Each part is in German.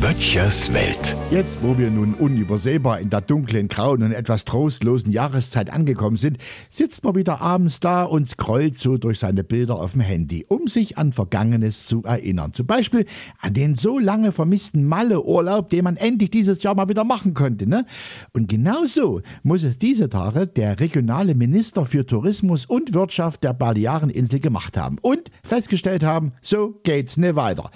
Böttchers Welt. Jetzt, wo wir nun unübersehbar in der dunklen, grauen und etwas trostlosen Jahreszeit angekommen sind, sitzt man wieder abends da und scrollt so durch seine Bilder auf dem Handy, um sich an Vergangenes zu erinnern. Zum Beispiel an den so lange vermissten Malle-Urlaub, den man endlich dieses Jahr mal wieder machen konnte. Ne? Und genau so muss es diese Tage der regionale Minister für Tourismus und Wirtschaft der Baleareninsel gemacht haben und festgestellt haben, so geht's nicht weiter.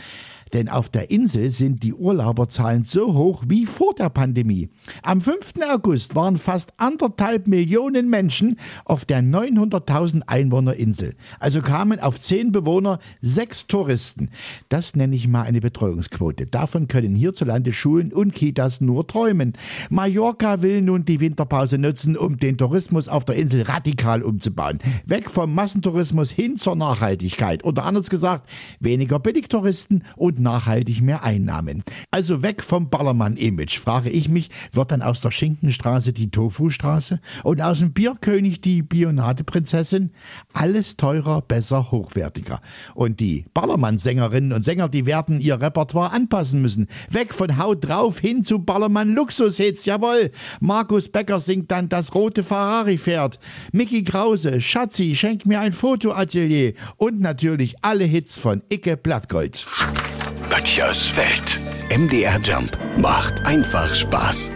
Denn auf der Insel sind die Urlauberzahlen so hoch wie vor der Pandemie. Am 5. August waren fast anderthalb Millionen Menschen auf der 900.000 Einwohner Insel. Also kamen auf zehn Bewohner sechs Touristen. Das nenne ich mal eine Betreuungsquote. Davon können hierzulande Schulen und Kitas nur träumen. Mallorca will nun die Winterpause nutzen, um den Tourismus auf der Insel radikal umzubauen. Weg vom Massentourismus hin zur Nachhaltigkeit. Oder anders gesagt, weniger Billigtouristen und nachhaltig mehr Einnahmen. Also weg vom Ballermann-Image, frage ich mich, wird dann aus der Schinkenstraße die Tofu-Straße und aus dem Bierkönig die Bionade-Prinzessin? Alles teurer, besser, hochwertiger. Und die Ballermann-Sängerinnen und Sänger, die werden ihr Repertoire anpassen müssen. Weg von Haut drauf hin zu Ballermann-Luxus-Hits, jawohl. Markus Becker singt dann das rote Ferrari-Pferd. Mickey Krause, Schatzi, schenk mir ein Fotoatelier und natürlich alle Hits von Icke Blattgold. Böttchers Welt. MDR Jump macht einfach Spaß.